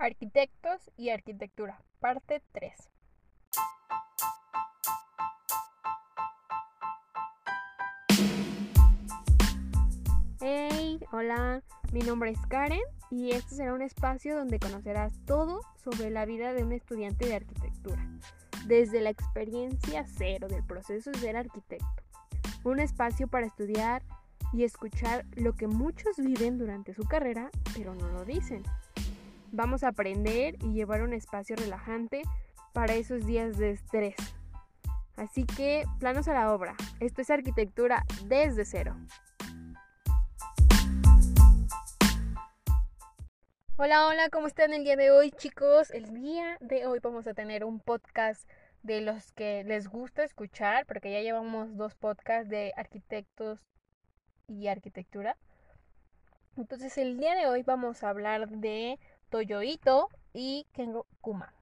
Arquitectos y arquitectura, parte 3. Hey, hola, mi nombre es Karen y este será un espacio donde conocerás todo sobre la vida de un estudiante de arquitectura, desde la experiencia cero del proceso de ser arquitecto. Un espacio para estudiar y escuchar lo que muchos viven durante su carrera, pero no lo dicen. Vamos a aprender y llevar un espacio relajante para esos días de estrés. Así que, planos a la obra. Esto es arquitectura desde cero. Hola, hola, ¿cómo están el día de hoy, chicos? El día de hoy vamos a tener un podcast de los que les gusta escuchar, porque ya llevamos dos podcasts de arquitectos y arquitectura. Entonces, el día de hoy vamos a hablar de Toyo Ito y Kengo Kuma.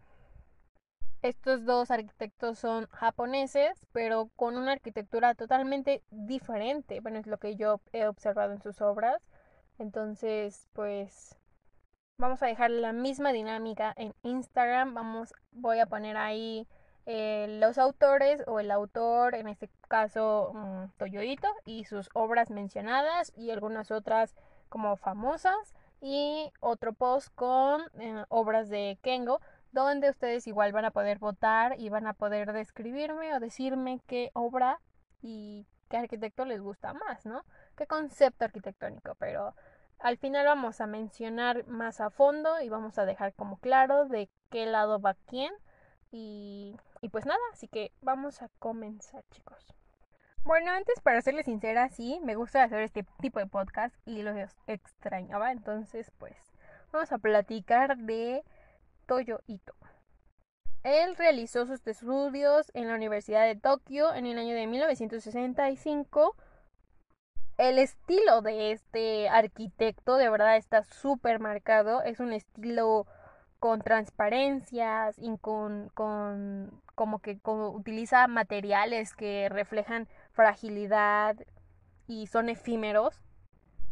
Estos dos arquitectos son japoneses, pero con una arquitectura totalmente diferente. Bueno, es lo que yo he observado en sus obras. Entonces, pues vamos a dejar la misma dinámica en Instagram. Vamos, voy a poner ahí eh, los autores o el autor, en este caso um, y sus obras mencionadas y algunas otras como famosas y otro post con eh, obras de Kengo donde ustedes igual van a poder votar y van a poder describirme o decirme qué obra y qué arquitecto les gusta más, ¿no? Qué concepto arquitectónico, pero al final vamos a mencionar más a fondo y vamos a dejar como claro de qué lado va quién y, y pues nada, así que vamos a comenzar chicos. Bueno, antes para serles sincera, sí, me gusta hacer este tipo de podcast y los extrañaba. Entonces, pues, vamos a platicar de Toyo Ito. Él realizó sus estudios en la Universidad de Tokio en el año de 1965. El estilo de este arquitecto de verdad está súper marcado. Es un estilo con transparencias y con, con como que utiliza materiales que reflejan fragilidad y son efímeros.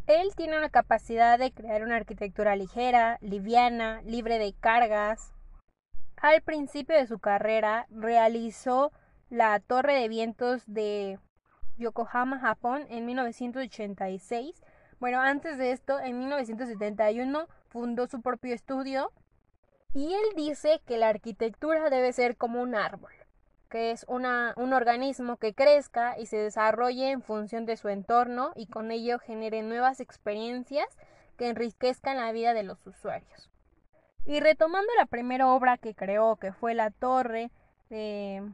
Él tiene una capacidad de crear una arquitectura ligera, liviana, libre de cargas. Al principio de su carrera realizó la Torre de Vientos de Yokohama, Japón, en 1986. Bueno, antes de esto, en 1971, fundó su propio estudio y él dice que la arquitectura debe ser como un árbol, que es un organismo que crezca y se desarrolle en función de su entorno y con ello genere nuevas experiencias que enriquezcan la vida de los usuarios. Y retomando la primera obra que creó, que fue la torre de,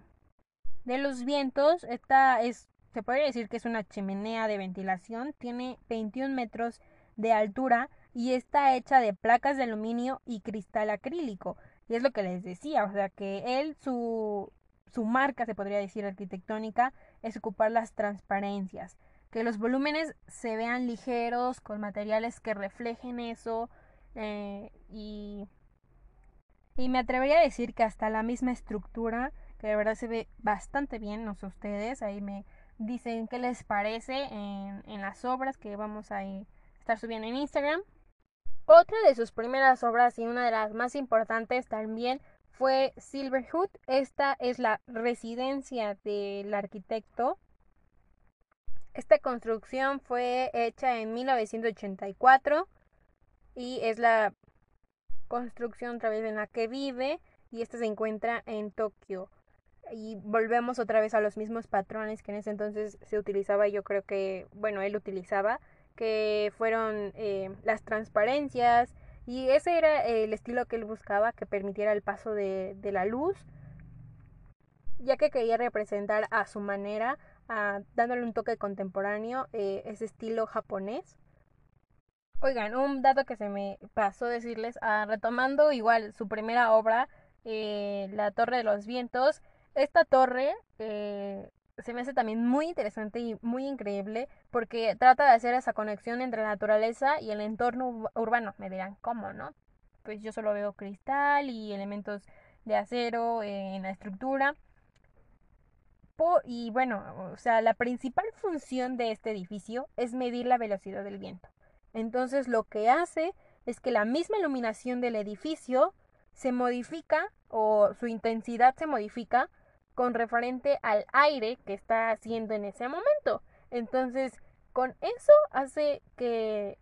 de los vientos, esta es, se podría decir que es una chimenea de ventilación, tiene 21 metros de altura y está hecha de placas de aluminio y cristal acrílico. Y es lo que les decía, o sea que él, su, su marca, se podría decir arquitectónica, es ocupar las transparencias, que los volúmenes se vean ligeros, con materiales que reflejen eso, eh, y, y me atrevería a decir que hasta la misma estructura, que de verdad se ve bastante bien, no sé ustedes, ahí me dicen qué les parece en, en las obras que vamos a estar subiendo en Instagram. Otra de sus primeras obras y una de las más importantes también fue Silverhood. Esta es la residencia del arquitecto. Esta construcción fue hecha en 1984 y es la construcción otra vez en la que vive y esta se encuentra en Tokio. Y volvemos otra vez a los mismos patrones que en ese entonces se utilizaba, yo creo que, bueno, él utilizaba que fueron eh, las transparencias y ese era el estilo que él buscaba que permitiera el paso de, la luz ya que quería representar a su manera dándole un toque contemporáneo eh, ese estilo japonés. Oigan un dato que se me pasó decirles ah, retomando igual su primera obra eh, la torre de los vientos esta torre se me hace también muy interesante y muy increíble porque trata de hacer esa conexión entre la naturaleza y el entorno urbano. Me dirán, ¿cómo, no? Pues yo solo veo cristal y elementos de acero en la estructura. y bueno, o sea, la principal función de este edificio es medir la velocidad del viento. Entonces lo que hace es que la misma iluminación del edificio se modifica o su intensidad se modifica con referente al aire que está haciendo en ese momento. Entonces, con eso hace que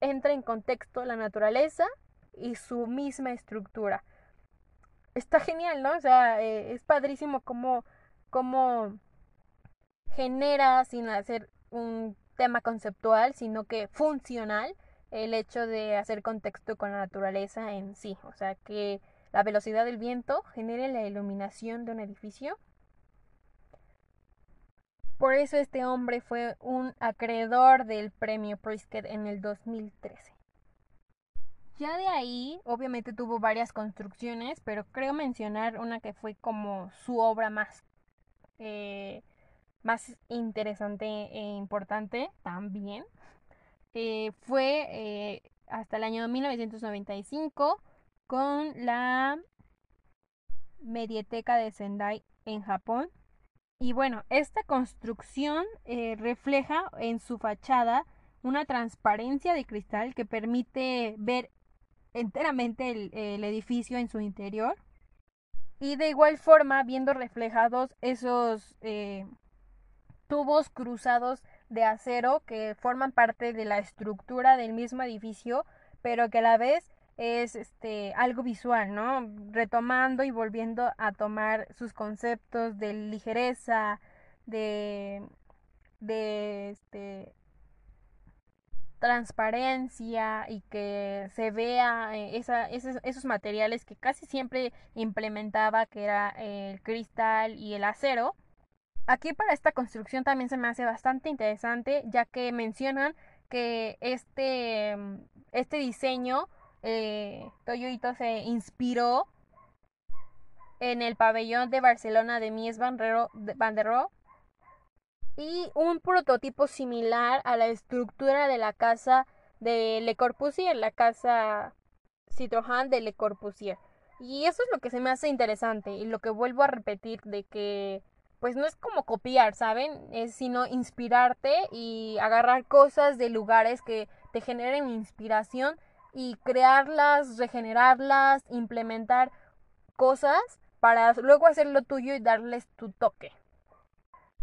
entre en contexto la naturaleza y su misma estructura. Está genial, ¿no? O sea, eh, es padrísimo cómo, cómo genera sin hacer un tema conceptual, sino que funcional el hecho de hacer contexto con la naturaleza en sí. O sea, que la velocidad del viento genere la iluminación de un edificio. Por eso este hombre fue un acreedor del premio Pritzker en el 2013. Ya de ahí, obviamente tuvo varias construcciones, pero creo mencionar una que fue como su obra más, eh, más interesante e importante también. Eh, fue eh, hasta el año 1995 con la Medieteca de Sendai en Japón. Y bueno, esta construcción refleja en su fachada una transparencia de cristal que permite ver enteramente el, edificio en su interior. Y de igual forma, viendo reflejados esos eh, tubos cruzados de acero que forman parte de la estructura del mismo edificio, pero que a la vez es este algo visual, ¿no? Retomando y volviendo a tomar sus conceptos de ligereza, de de este transparencia y que se vea eh, esa, esos, materiales que casi siempre implementaba, que era el cristal y el acero. Aquí para esta construcción también se me hace bastante interesante, ya que mencionan que este, este diseño, eh, se inspiró en el pabellón de Barcelona de Mies van der Rohe, y un prototipo similar a la estructura de la casa de Le Corbusier, la casa Citroën de Le Corbusier. Y eso es lo que se me hace interesante y lo que vuelvo a repetir de que pues no es como copiar, ¿saben? Es sino inspirarte y agarrar cosas de lugares que te generen inspiración y crearlas, regenerarlas, implementar cosas para luego hacerlo tuyo y darles tu toque.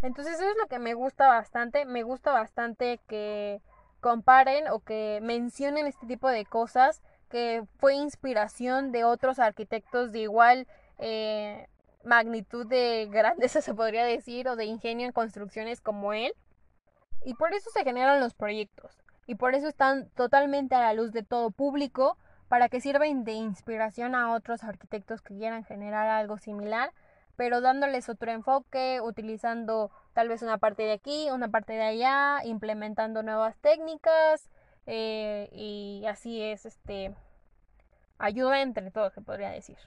Entonces eso es lo que me gusta bastante. Me gusta bastante que comparen o que mencionen este tipo de cosas que fue inspiración de otros arquitectos de igual eh, magnitud de grandeza se podría decir o de ingenio en construcciones como él. Y por eso se generan los proyectos. Y por eso están totalmente a la luz de todo público para que sirvan de inspiración a otros arquitectos que quieran generar algo similar pero dándoles otro enfoque, utilizando tal vez una parte de aquí, una parte de allá, implementando nuevas técnicas eh, y así es, este, ayuda entre todos, se podría decir.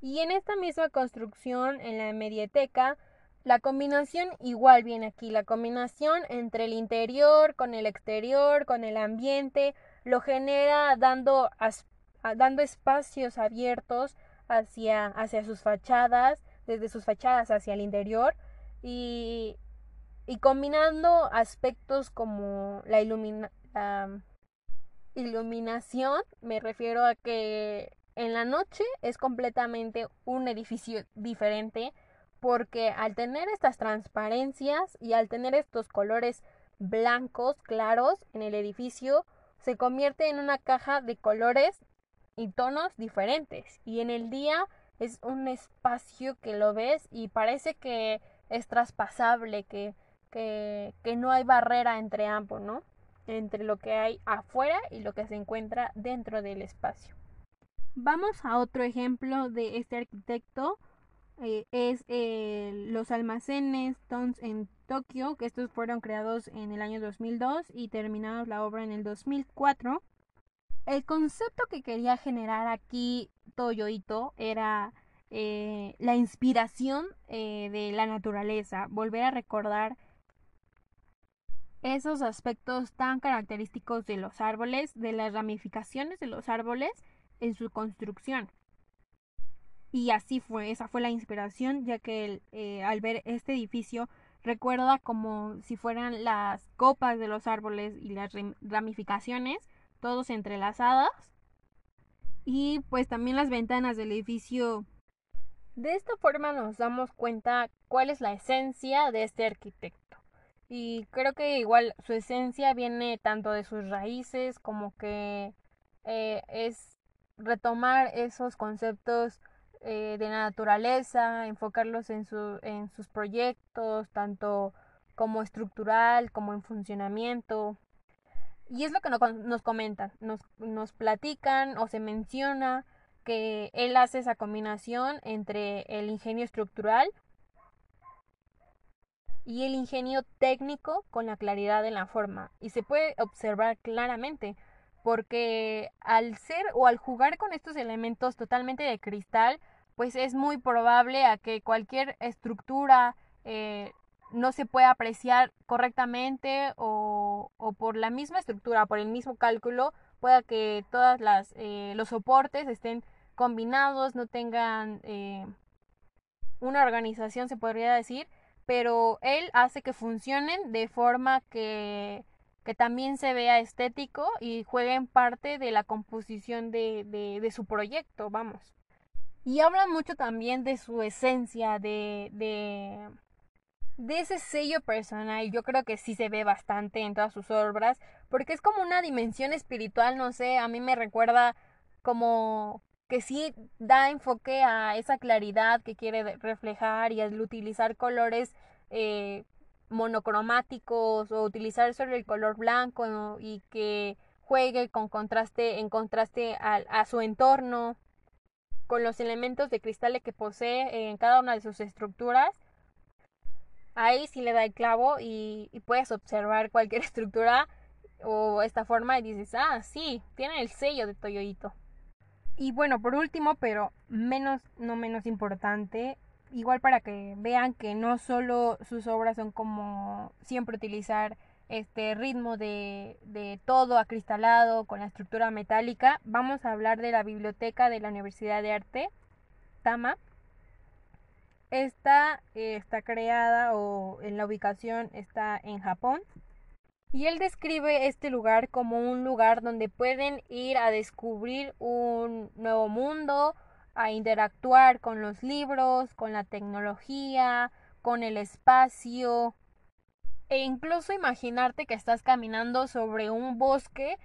Y en esta misma construcción, en la medieteca, la combinación igual viene aquí, la combinación entre el interior con el exterior, con el ambiente, lo genera dando, dando espacios abiertos hacia, hacia sus fachadas, desde sus fachadas hacia el interior y, y combinando aspectos como la, iluminación, me refiero a que en la noche es completamente un edificio diferente porque al tener estas transparencias y al tener estos colores blancos claros en el edificio se convierte en una caja de colores y tonos diferentes. Y en el día es un espacio que lo ves y parece que es traspasable, que, que, que no hay barrera entre ambos, ¿no? Entre lo que hay afuera y lo que se encuentra dentro del espacio. Vamos a otro ejemplo de este arquitecto. Eh, es eh, los almacenes Tons en Tokio, que estos fueron creados en el año 2002 y terminados la obra en el 2004. El concepto que quería generar aquí Toyoito era eh, la inspiración de la naturaleza, volver a recordar esos aspectos tan característicos de los árboles, de las ramificaciones de los árboles en su construcción. Y así fue, esa fue la inspiración, ya que eh, al ver este edificio recuerda como si fueran las copas de los árboles y las ramificaciones todos entrelazadas. Y pues también las ventanas del edificio. De esta forma nos damos cuenta cuál es la esencia de este arquitecto. Y creo que igual su esencia viene tanto de sus raíces como que eh, es retomar esos conceptos eh, de la naturaleza, enfocarlos en, su, en sus proyectos, tanto como estructural como en funcionamiento. Y es lo que nos comentan, nos, nos platican o se menciona que él hace esa combinación entre el ingenio estructural y el ingenio técnico con la claridad de la forma. Y se puede observar claramente, porque al ser o al jugar con estos elementos totalmente de cristal, pues es muy probable a que cualquier estructura eh, no se pueda apreciar correctamente o, o, por la misma estructura, por el mismo cálculo, pueda que todas las eh, los soportes estén combinados, no tengan eh, una organización, se podría decir, pero él hace que funcionen de forma que, que también se vea estético y jueguen parte de la composición de, de, de su proyecto, vamos. Y hablan mucho también de su esencia, de, de, de ese sello personal. Yo creo que sí se ve bastante en todas sus obras, porque es como una dimensión espiritual, no sé, a mí me recuerda como que sí da enfoque a esa claridad que quiere reflejar y al utilizar colores eh, monocromáticos o utilizar solo el color blanco y que juegue con contraste en contraste a su entorno con los elementos de cristal que posee en cada una de sus estructuras. Ahí sí le da el clavo y, puedes observar cualquier estructura o esta forma y dices, ah, sí, tiene el sello de Toyoito. Y bueno, por último, pero menos, no menos importante, igual para que vean que no solo sus obras son como siempre utilizar este ritmo de, de todo acristalado con la estructura metálica, vamos a hablar de la biblioteca de la Universidad de Arte, Tama. Esta eh, está creada o en la ubicación está en Japón y él describe este lugar como un lugar donde pueden ir a descubrir un nuevo mundo, a interactuar con los libros, con la tecnología, con el espacio e incluso imaginarte que estás caminando sobre un bosque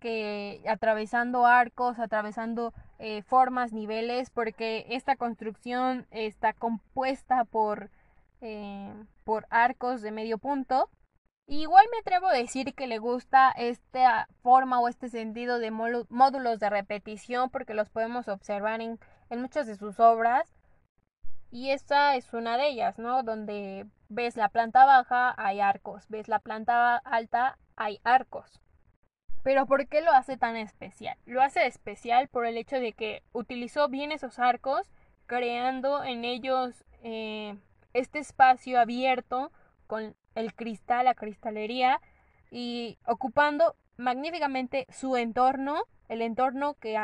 que atravesando arcos, atravesando eh, formas, niveles, porque esta construcción está compuesta por, eh, por arcos de medio punto Igual me atrevo a decir que le gusta esta forma o este sentido de módulos de repetición porque los podemos observar en, en muchas de sus obras. Y esta es una de ellas, ¿no? Donde ves la planta baja, hay arcos. Ves la planta alta, hay arcos. Pero ¿por qué lo hace tan especial? Lo hace especial por el hecho de que utilizó bien esos arcos, creando en ellos eh, este espacio abierto con el cristal, la cristalería y ocupando magníficamente su entorno, el entorno que,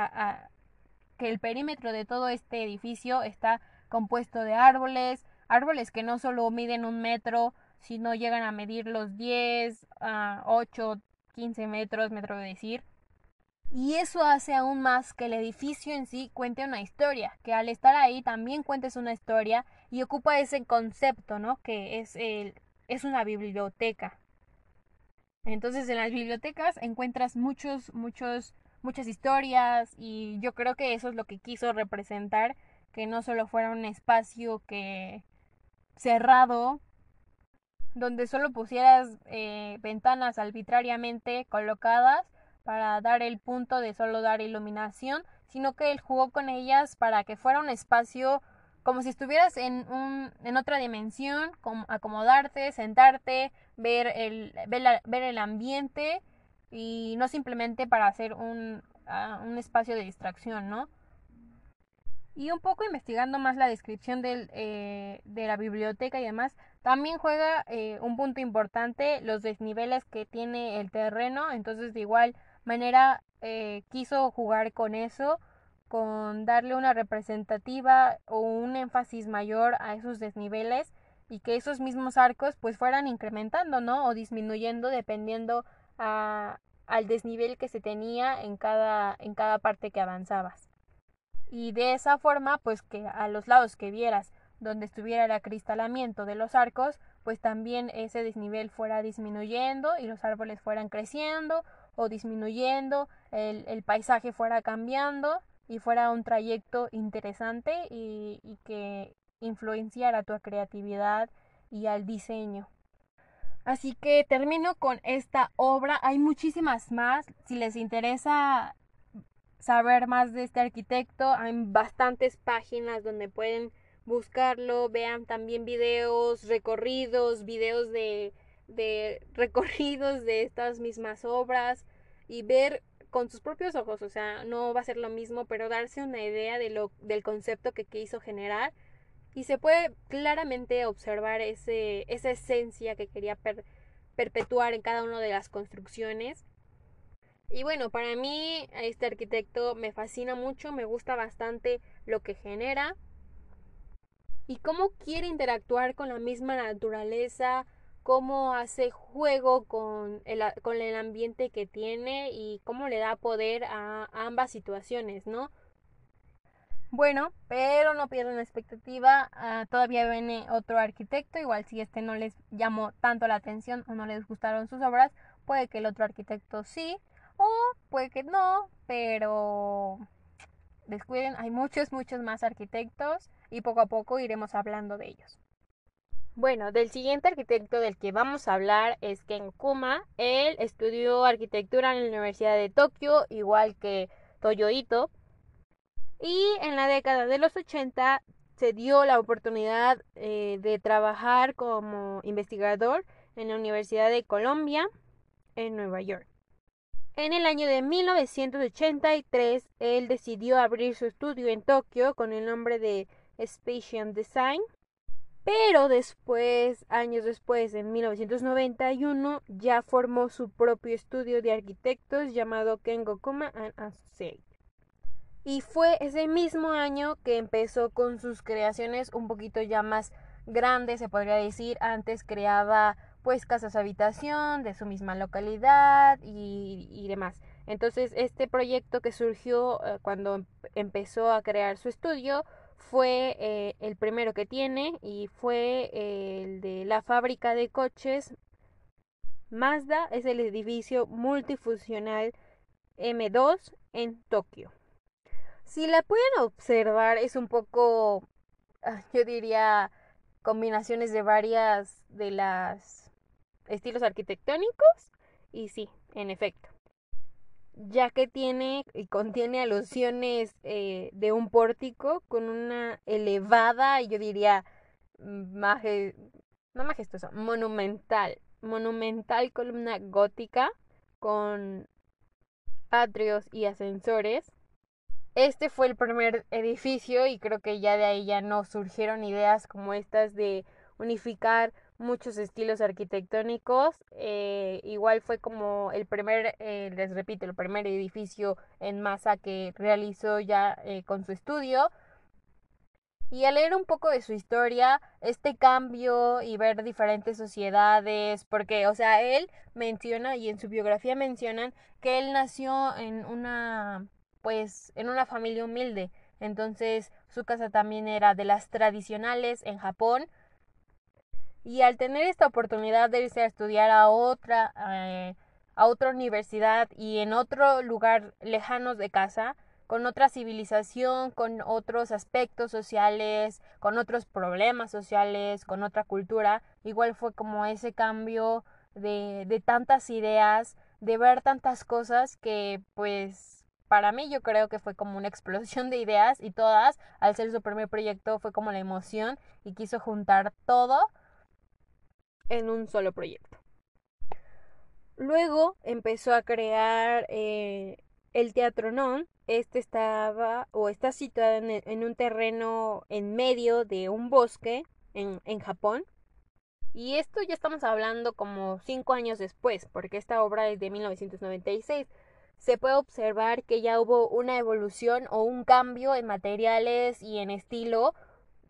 que el perímetro de todo este edificio está compuesto de árboles, árboles que no solo miden un metro, sino llegan a medir los 10, a 8, 15 metros, me atrevo a decir. Y eso hace aún más que el edificio en sí cuente una historia, que al estar ahí también cuentes una historia y ocupa ese concepto, ¿no? Que es el, es una biblioteca. Entonces en las bibliotecas encuentras muchos, muchos, muchas historias y yo creo que eso es lo que quiso representar, que no solo fuera un espacio que cerrado, donde solo pusieras eh, ventanas arbitrariamente colocadas para dar el punto de solo dar iluminación, sino que él jugó con ellas para que fuera un espacio como si estuvieras en, un, en otra dimensión, como acomodarte, sentarte, ver el, ver, el ambiente y no simplemente para hacer un, ah, un espacio de distracción, ¿no? Y un poco investigando más la descripción del, eh, de la biblioteca y demás, también juega eh, un punto importante los desniveles que tiene el terreno, entonces de igual manera eh, quiso jugar con eso con darle una representativa o un énfasis mayor a esos desniveles y que esos mismos arcos pues fueran incrementando, ¿no? O disminuyendo dependiendo a, al desnivel que se tenía en cada, en cada parte que avanzabas. Y de esa forma, pues que a los lados que vieras donde estuviera el acristalamiento de los arcos, pues también ese desnivel fuera disminuyendo y los árboles fueran creciendo o disminuyendo, el, paisaje fuera cambiando y fuera un trayecto interesante y, y que influenciara tu creatividad y al diseño. Así que termino con esta obra. Hay muchísimas más. Si les interesa saber más de este arquitecto, hay bastantes páginas donde pueden buscarlo. Vean también videos, recorridos, videos de, de recorridos de estas mismas obras y ver con sus propios ojos. O sea, no va a ser lo mismo, pero darse una idea de lo, del concepto que quiso generar y se puede claramente observar ese, esa esencia que quería perpetuar en cada una de las construcciones. Y bueno, para mí este arquitecto me fascina mucho, me gusta bastante lo que genera y cómo quiere interactuar con la misma naturaleza, cómo hace juego con el, con el ambiente que tiene y cómo le da poder a ambas situaciones, ¿no? Bueno, pero no pierdan la expectativa. Ah, todavía viene otro arquitecto. Igual si este no les llamó tanto la atención o no les gustaron sus obras, puede que el otro arquitecto sí. O puede que no. Pero descuiden, hay muchos, muchos más arquitectos. Y poco a poco iremos hablando de ellos. Bueno, del siguiente arquitecto del que vamos a hablar es Ken Kuma. Él estudió arquitectura en la Universidad de Tokio, igual que Toyo Ito y en la década de los 80 se dio la oportunidad eh, de trabajar como investigador en la Universidad de Columbia en Nueva York. En el año de 1983, él decidió abrir su estudio en Tokio con el nombre de Spatial Design. Pero después, años después, en 1991, ya formó su propio estudio de arquitectos llamado Kengokuma and Associates. Y fue ese mismo año que empezó con sus creaciones un poquito ya más grandes, se podría decir. Antes creaba pues casas habitación de su misma localidad y, demás. Entonces este proyecto que surgió eh, cuando em-, empezó a crear su estudio fue eh, el primero que tiene y fue el de la fábrica de coches Mazda, es el edificio multifuncional M2 en Tokio. Si la pueden observar, es un poco, ah, yo diría, combinaciones de varias de las estilos arquitectónicos. Y sí, en efecto. Ya que tiene y contiene alusiones eh, de un pórtico con una elevada, yo diría, maje, no majestuosa, monumental, monumental columna gótica con atrios y ascensores este fue el primer edificio y creo que ya de ahí ya no surgieron ideas como estas de unificar muchos estilos arquitectónicos. Eh, igual fue como el primer, eh, les repito, el primer edificio en masa que realizó ya eh, con su estudio. Y al leer un poco de su historia, este cambio y ver diferentes sociedades, porque, o sea, él menciona y en su biografía mencionan que él nació en una pues en una familia humilde. Entonces su casa también era de las tradicionales en Japón. Y al tener esta oportunidad de irse a estudiar a otra, eh, a otra universidad y en otro lugar lejanos de casa, con otra civilización, con otros aspectos sociales, con otros problemas sociales, con otra cultura, igual fue como ese cambio de, de tantas ideas, de ver tantas cosas que pues para mí yo creo que fue como una explosión de ideas y todas, al ser su primer proyecto, fue como la emoción y quiso juntar todo en un solo proyecto. Luego empezó a crear eh, el Teatro Non. Este estaba o está situado en, un terreno en medio de un bosque en, en Japón. Y esto ya estamos hablando como cinco años después, porque esta obra es de 1996 se puede observar que ya hubo una evolución o un cambio en materiales y en estilo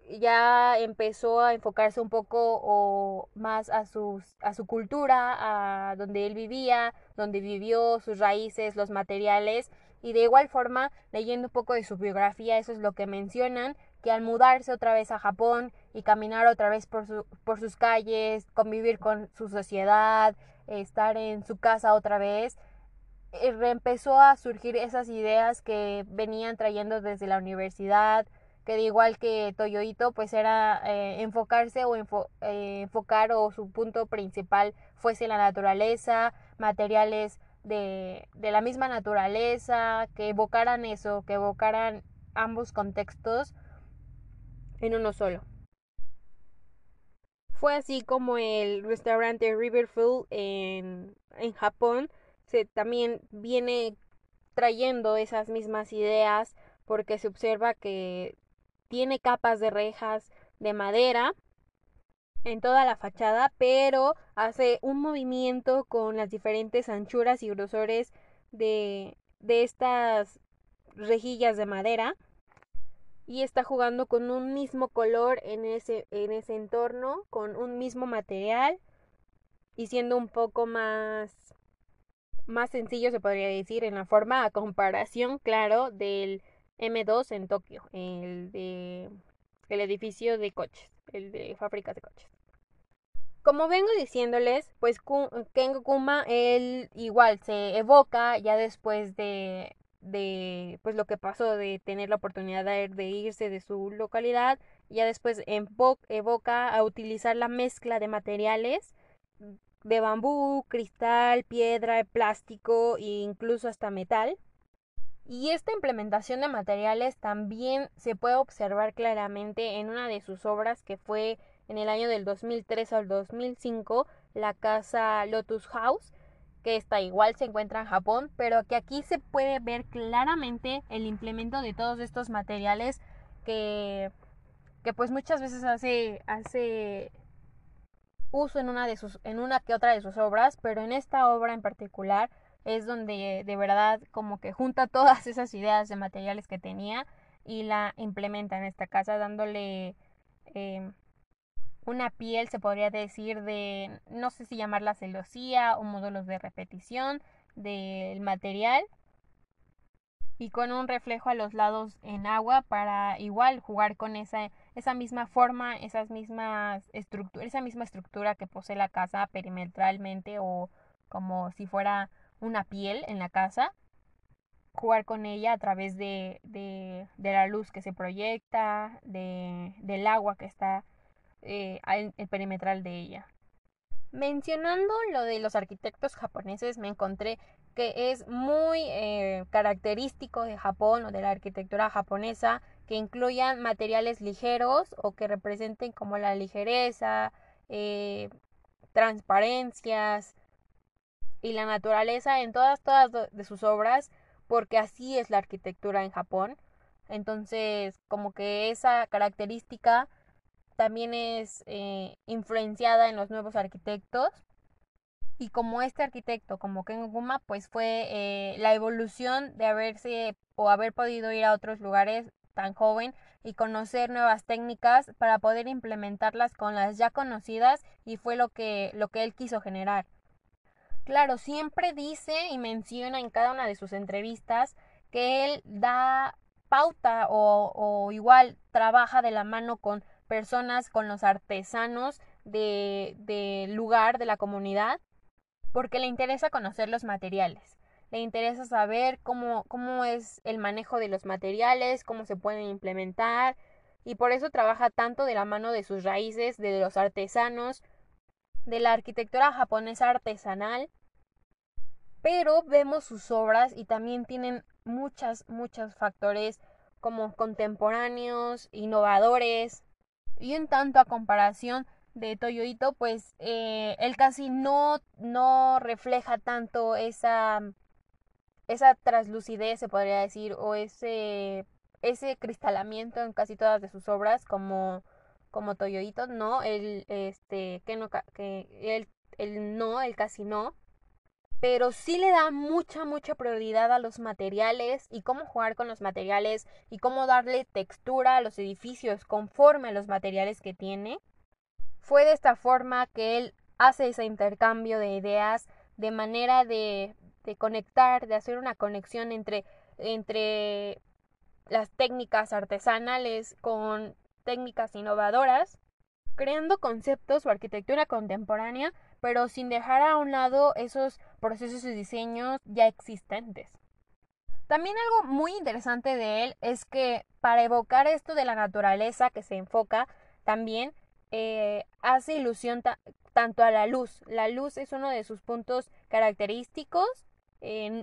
ya empezó a enfocarse un poco o más a, sus, a su cultura, a donde él vivía, donde vivió, sus raíces, los materiales. Y de igual forma, leyendo un poco de su biografía, eso es lo que mencionan, que al mudarse otra vez a Japón y caminar otra vez por, su, por sus calles, convivir con su sociedad, estar en su casa otra vez, eh, empezó a surgir esas ideas que venían trayendo desde la universidad, que de igual que Toyoito, pues era eh, enfocarse o eh, enfocar o su punto principal fuese la naturaleza, materiales de, de la misma naturaleza, que evocaran eso, que evocaran ambos contextos en uno solo. Fue así como el restaurante Riverfield en, en Japón se también viene trayendo esas mismas ideas porque se observa que tiene capas de rejas de madera en toda la fachada, pero hace un movimiento con las diferentes anchuras y grosores de, de estas rejillas de madera y está jugando con un mismo color en ese, en ese entorno, con un mismo material y siendo un poco más más sencillo se podría decir en la forma a comparación, claro, del M2 en Tokio, el de el edificio de coches, el de fábricas de coches. Como vengo diciéndoles, pues Kengo Kuma, él igual se evoca ya después de, de pues lo que pasó de tener la oportunidad de, de irse de su localidad, ya después evoca a utilizar la mezcla de materiales de bambú, cristal, piedra, plástico e incluso hasta metal. Y esta implementación de materiales también se puede observar claramente en una de sus obras que fue en el año del 2003 al 2005, la casa Lotus House, que está igual se encuentra en Japón, pero que aquí se puede ver claramente el implemento de todos estos materiales que, que pues muchas veces hace, hace uso en una, de sus, en una que otra de sus obras, pero en esta obra en particular es donde de verdad como que junta todas esas ideas de materiales que tenía y la implementa en esta casa dándole em, una piel, se podría decir, de no sé si llamarla celosía o módulos de repetición del material y con un reflejo a los lados en agua para igual jugar con esa, esa misma forma, esas mismas estructuras, esa misma estructura que posee la casa perimetralmente o como si fuera una piel en la casa, jugar con ella a través de, de, la luz que se proyecta, de, del agua que está eh, el perimetral de ella. Mencionando lo de los arquitectos japoneses, me encontré que es muy eh, característico de Japón o de la arquitectura japonesa que incluyan materiales ligeros o que representen como la ligereza, eh, transparencias y la naturaleza en todas, todas de sus obras, porque así es la arquitectura en Japón. Entonces, como que esa característica también es eh, influenciada en los nuevos arquitectos y como este arquitecto, como Ken Guma, pues fue eh, la evolución de haberse o haber podido ir a otros lugares tan joven y conocer nuevas técnicas para poder implementarlas con las ya conocidas y fue lo que, lo que él quiso generar. Claro, siempre dice y menciona en cada una de sus entrevistas que él da pauta o, igual trabaja de la mano con personas, con los artesanos del de lugar, de la comunidad, porque le interesa conocer los materiales, le interesa saber cómo, cómo es el manejo de los materiales, cómo se pueden implementar, y por eso trabaja tanto de la mano de sus raíces, de los artesanos, de la arquitectura japonesa artesanal, pero vemos sus obras y también tienen muchas, muchos factores como contemporáneos, innovadores, y un tanto a comparación de Toyoito, pues eh, él casi no, no refleja tanto esa, esa traslucidez, se podría decir, o ese, ese cristalamiento en casi todas de sus obras como, como Toyoito, no, él, este, que no, que él no, casi no. pero sí le da mucha, mucha prioridad a los materiales y cómo jugar con los materiales y cómo darle textura a los edificios conforme a los materiales que tiene. Fue de esta forma que él hace ese intercambio de ideas de manera de, de conectar, de hacer una conexión entre, entre las técnicas artesanales con técnicas innovadoras, creando conceptos o arquitectura contemporánea pero sin dejar a un lado esos procesos de diseño ya existentes. También algo muy interesante de él es que para evocar esto de la naturaleza que se enfoca, también eh, hace ilusión tanto a la luz. La luz es uno de sus puntos característicos,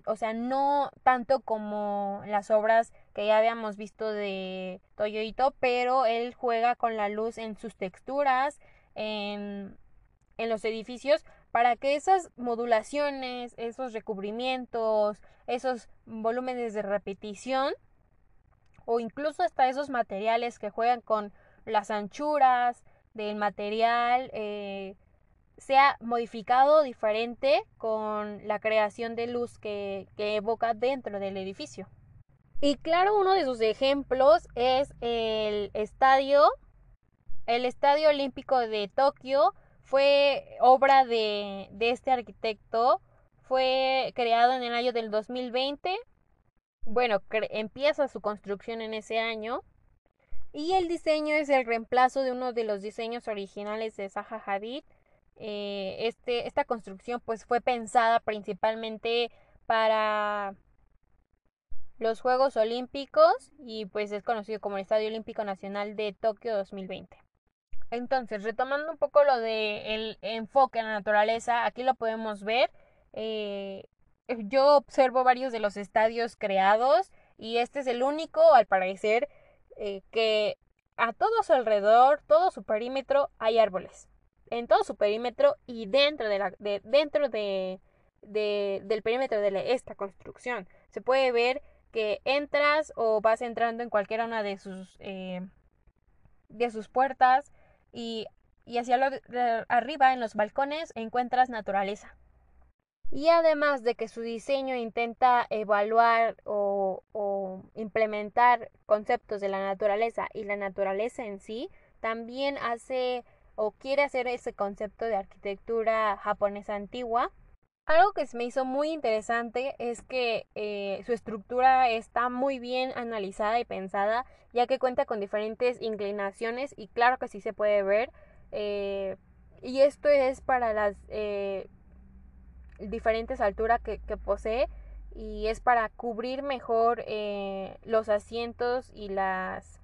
o sea, no tanto como las obras que ya habíamos visto de Toyoito, pero él juega con la luz en sus texturas, en en los edificios para que esas modulaciones, esos recubrimientos, esos volúmenes de repetición o incluso hasta esos materiales que juegan con las anchuras del material eh, sea modificado diferente con la creación de luz que, evoca dentro del edificio. Y claro, uno de sus ejemplos es el estadio, el Estadio Olímpico de Tokio, fue obra de, este arquitecto, fue creado en el año del 2020. Bueno, empieza su construcción en ese año. Y el diseño es el reemplazo de uno de los diseños originales de Zaha Hadid. Eh, este, esta construcción pues fue pensada principalmente para los Juegos Olímpicos y pues es conocido como el Estadio Olímpico Nacional de Tokio 2020. Entonces, retomando un poco lo de el enfoque en la naturaleza, aquí lo podemos ver. Eh, yo observo varios de los estadios creados y este es el único, al parecer, eh, que a todo su alrededor, todo su perímetro, hay árboles. En todo su perímetro y dentro de la, de, dentro de, de, del perímetro de esta construcción. Se puede ver que entras o vas entrando en cualquiera una de sus, eh, de sus puertas y, hacia lo arriba en los balcones encuentras naturaleza. Y además de que su diseño intenta evaluar o, implementar conceptos de la naturaleza y la naturaleza en sí, también hace o quiere hacer ese concepto de arquitectura japonesa antigua. Algo que se me hizo muy interesante es que eh, su estructura está muy bien analizada y pensada ya que cuenta con diferentes inclinaciones y claro que sí se puede ver. Eh, y esto es para las eh, diferentes alturas que, posee y es para cubrir mejor los asientos y las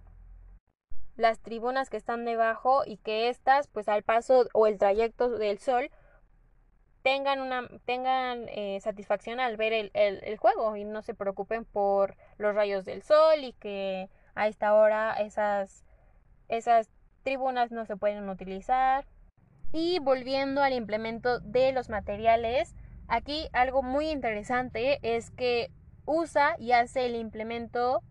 las tribunas que están debajo y que estas pues al paso o el trayecto del sol tengan una tengan satisfacción al ver el, el, juego y no se preocupen por los rayos del sol y que a esta hora esas, esas tribunas no se pueden utilizar. Y volviendo al implemento de los materiales, aquí algo muy interesante es que usa y hace el implemento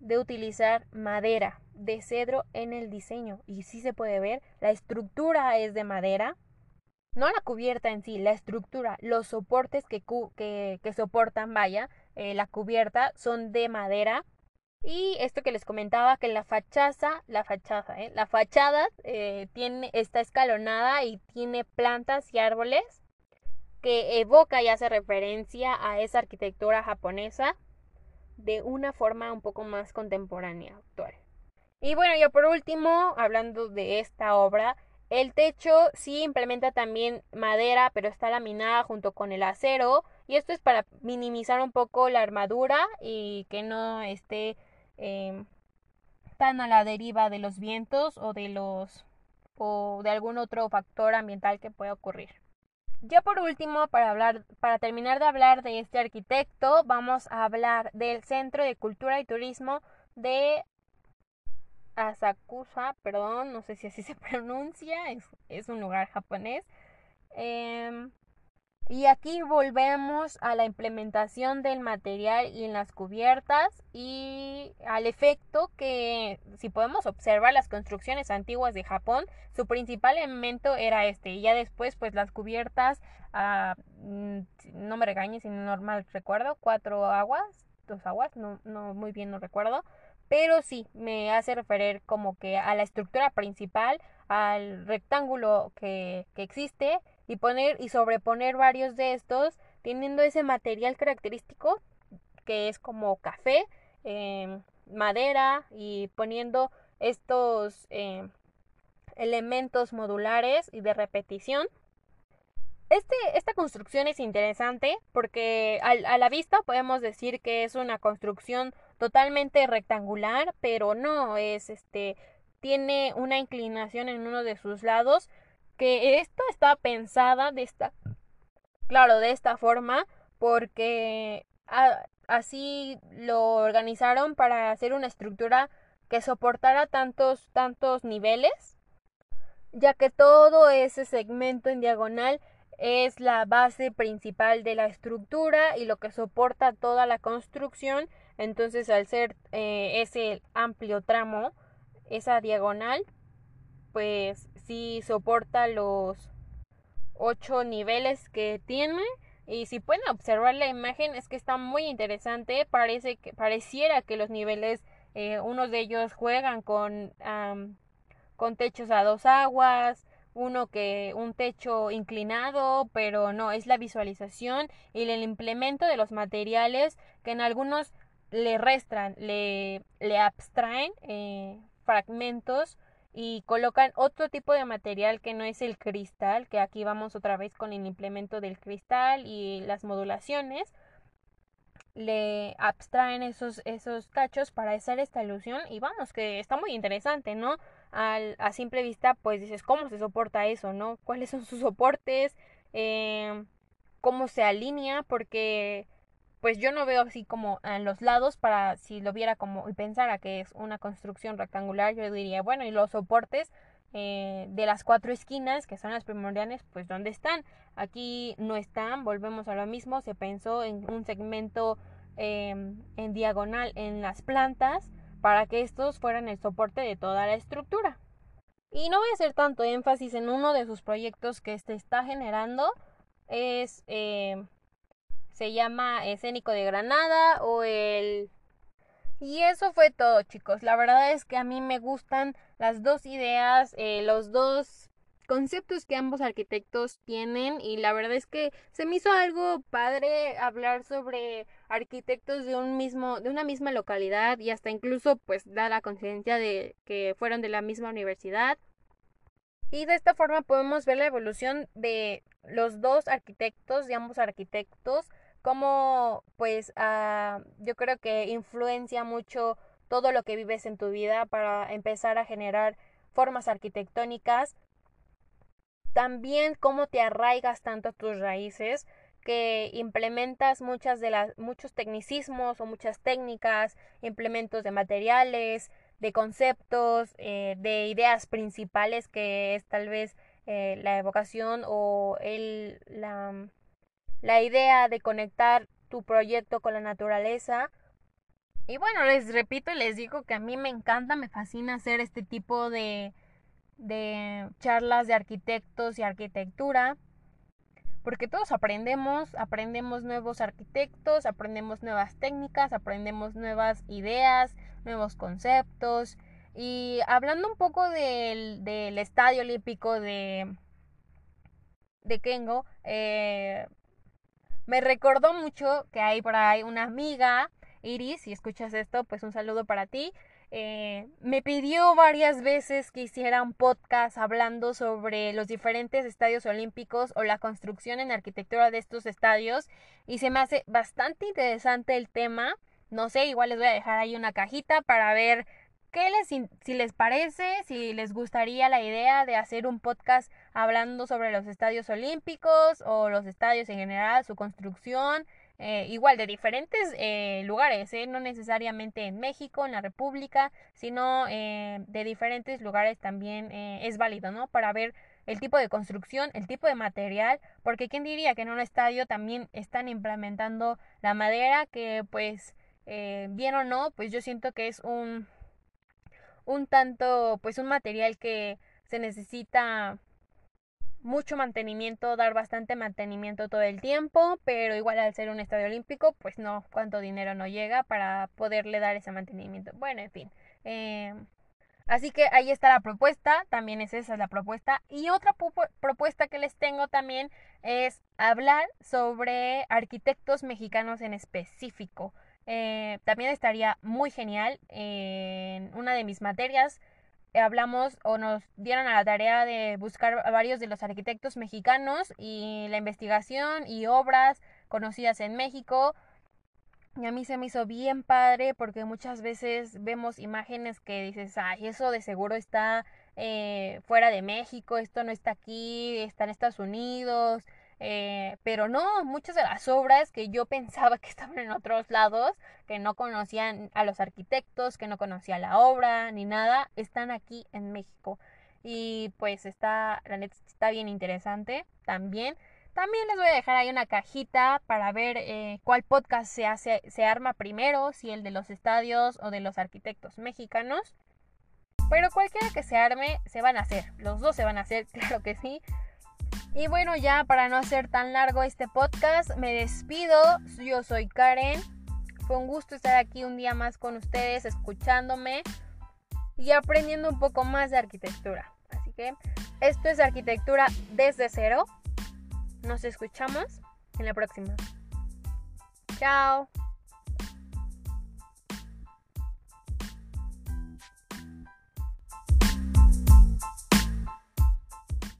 de utilizar madera de cedro en el diseño. Y sí se puede ver, la estructura es de madera. No la cubierta en sí, la estructura, los soportes que, que, soportan, vaya, eh, la cubierta son de madera y esto que les comentaba, que la fachada, la fachada, ¿eh? la fachada eh, tiene, está escalonada y tiene plantas y árboles que evoca y hace referencia a esa arquitectura japonesa de una forma un poco más contemporánea, actual. Y bueno, ya por último, hablando de esta obra, el techo sí implementa también madera, pero está laminada junto con el acero. Y esto es para minimizar un poco la armadura y que no esté Em, tan a la deriva de los vientos o de los o de algún otro factor ambiental que pueda ocurrir. Ya por último, para hablar, para terminar de hablar de este arquitecto, vamos a hablar del Centro de Cultura y Turismo de Asakusa, perdón, no sé si así se pronuncia, es, un lugar japonés. Em, Y aquí volvemos a la implementación del material y en las cubiertas y al efecto que si podemos observar las construcciones antiguas de Japón, su principal elemento era este y ya después pues las cubiertas, ah, mm, no me regañes si no normal recuerdo, cuatro aguas, dos aguas, no, no muy bien no recuerdo, pero sí me hace referir como que a la estructura principal, al rectángulo que, que existe y poner y sobreponer varios de estos teniendo ese material característico que es como café, em, madera y poniendo estos em, elementos modulares y de repetición. Este, esta construcción es interesante porque a la vista podemos decir que es una construcción totalmente rectangular, pero no es este tiene una inclinación en uno de sus lados que esta está pensada de esta, claro, de esta forma, porque así lo organizaron para hacer una estructura que soportara tantos, tantos niveles, ya que todo ese segmento en diagonal es la base principal de la estructura y lo que soporta toda la construcción. Entonces, al ser eh, ese amplio tramo, esa diagonal, pues sí soporta los ocho niveles que tiene. Y si pueden observar la imagen es que está muy interesante. Parece que pareciera que los niveles eh, unos de ellos juegan con con techos a dos aguas uno que un techo inclinado pero no es la visualización y el implemento de los materiales que en algunos le restan le le abstraen eh, fragmentos y colocan otro tipo de material que no es el cristal, que aquí vamos otra vez con el implemento del cristal y las modulaciones. Le abstraen esos, esos cachos para hacer esta ilusión y vamos, que está muy interesante, ¿no? Al, a simple vista, pues dices, ¿cómo se soporta eso, no? ¿Cuáles son sus soportes? Eh, ¿Cómo se alinea? Porque pues yo no veo así como en los lados para si lo viera como y pensara que es una construcción rectangular, yo diría, bueno, y los soportes eh, de las cuatro esquinas, que son las primordiales, pues ¿dónde están? Aquí no están, volvemos a lo mismo, se pensó en un segmento em, en diagonal en las plantas para que estos fueran el soporte de toda la estructura. Y no voy a hacer tanto énfasis en uno de sus proyectos que este está generando, es... Eh, se llama Escénico de Granada o el... Y eso fue todo chicos. La verdad es que a mí me gustan las dos ideas, eh, los dos conceptos que ambos arquitectos tienen y la verdad es que se me hizo algo padre hablar sobre arquitectos de un mismo de una misma localidad y hasta incluso pues da la coincidencia de que fueron de la misma universidad y de esta forma podemos ver la evolución de los dos arquitectos de ambos arquitectos cómo pues ah, yo creo que influencia mucho todo lo que vives en tu vida para empezar a generar formas arquitectónicas. También cómo te arraigas tanto a tus raíces que implementas muchas de las muchos tecnicismos o muchas técnicas, implementos de materiales, de conceptos, eh, de ideas principales que es tal vez eh, la evocación o el, la, la idea de conectar tu proyecto con la naturaleza. Y bueno, les repito y les digo que a mí me encanta, me fascina hacer este tipo de, de charlas de arquitectos y arquitectura. Porque todos aprendemos, aprendemos nuevos arquitectos, aprendemos nuevas técnicas, aprendemos nuevas ideas, nuevos conceptos. Y hablando un poco del, del estadio olímpico de, de Kengo, eh, me recordó mucho que hay por ahí una amiga, Iris, si escuchas esto, pues un saludo para ti. Eh, me pidió varias veces que hiciera un podcast hablando sobre los diferentes estadios olímpicos o la construcción en arquitectura de estos estadios y se me hace bastante interesante el tema. No sé, igual les voy a dejar ahí una cajita para ver ¿Qué les, si les parece, si les gustaría la idea de hacer un podcast hablando sobre los estadios olímpicos o los estadios en general, su construcción, eh, igual de diferentes eh, lugares, ¿eh? no necesariamente en México, en la República, sino de diferentes lugares también es válido, ¿no? Para ver el tipo de construcción, el tipo de material, porque quién diría que en un estadio también están implementando la madera que pues eh, bien o no, pues yo siento que es un un tanto pues un material que se necesita mucho mantenimiento, dar bastante mantenimiento todo el tiempo, pero igual al ser un estadio olímpico, pues no, cuánto dinero no llega para poderle dar ese mantenimiento. Bueno, en fin. Eh, así que ahí está la propuesta, también es esa la propuesta. Y otra propuesta que les tengo también es hablar sobre arquitectos mexicanos en específico. Eh, también estaría muy genial en una de mis materias hablamos o nos dieron a la tarea de buscar a varios de los arquitectos mexicanos y la investigación y obras conocidas en México. Y a mí se me hizo bien padre porque muchas veces vemos imágenes que dices, ay, eso de seguro está eh, fuera de México, esto no está aquí, está en Estados Unidos, eh, pero no, muchas de las obras que yo pensaba que estaban en otros lados, que no conocían a los arquitectos, que no conocía la obra ni nada, están aquí en México. Y pues está, la neta está bien interesante también. También les voy a dejar ahí una cajita para ver eh, cuál podcast se hace, se arma primero, si el de los estadios o de los arquitectos mexicanos. Pero cualquiera que se arme, se van a hacer. Los dos se van a hacer, claro que sí. Y bueno, ya para no hacer tan largo este podcast, me despido. Yo soy Karen. Fue un gusto estar aquí un día más con ustedes, escuchándome y aprendiendo un poco más de arquitectura. Así que esto es arquitectura desde cero. Nos escuchamos en la próxima. Chao.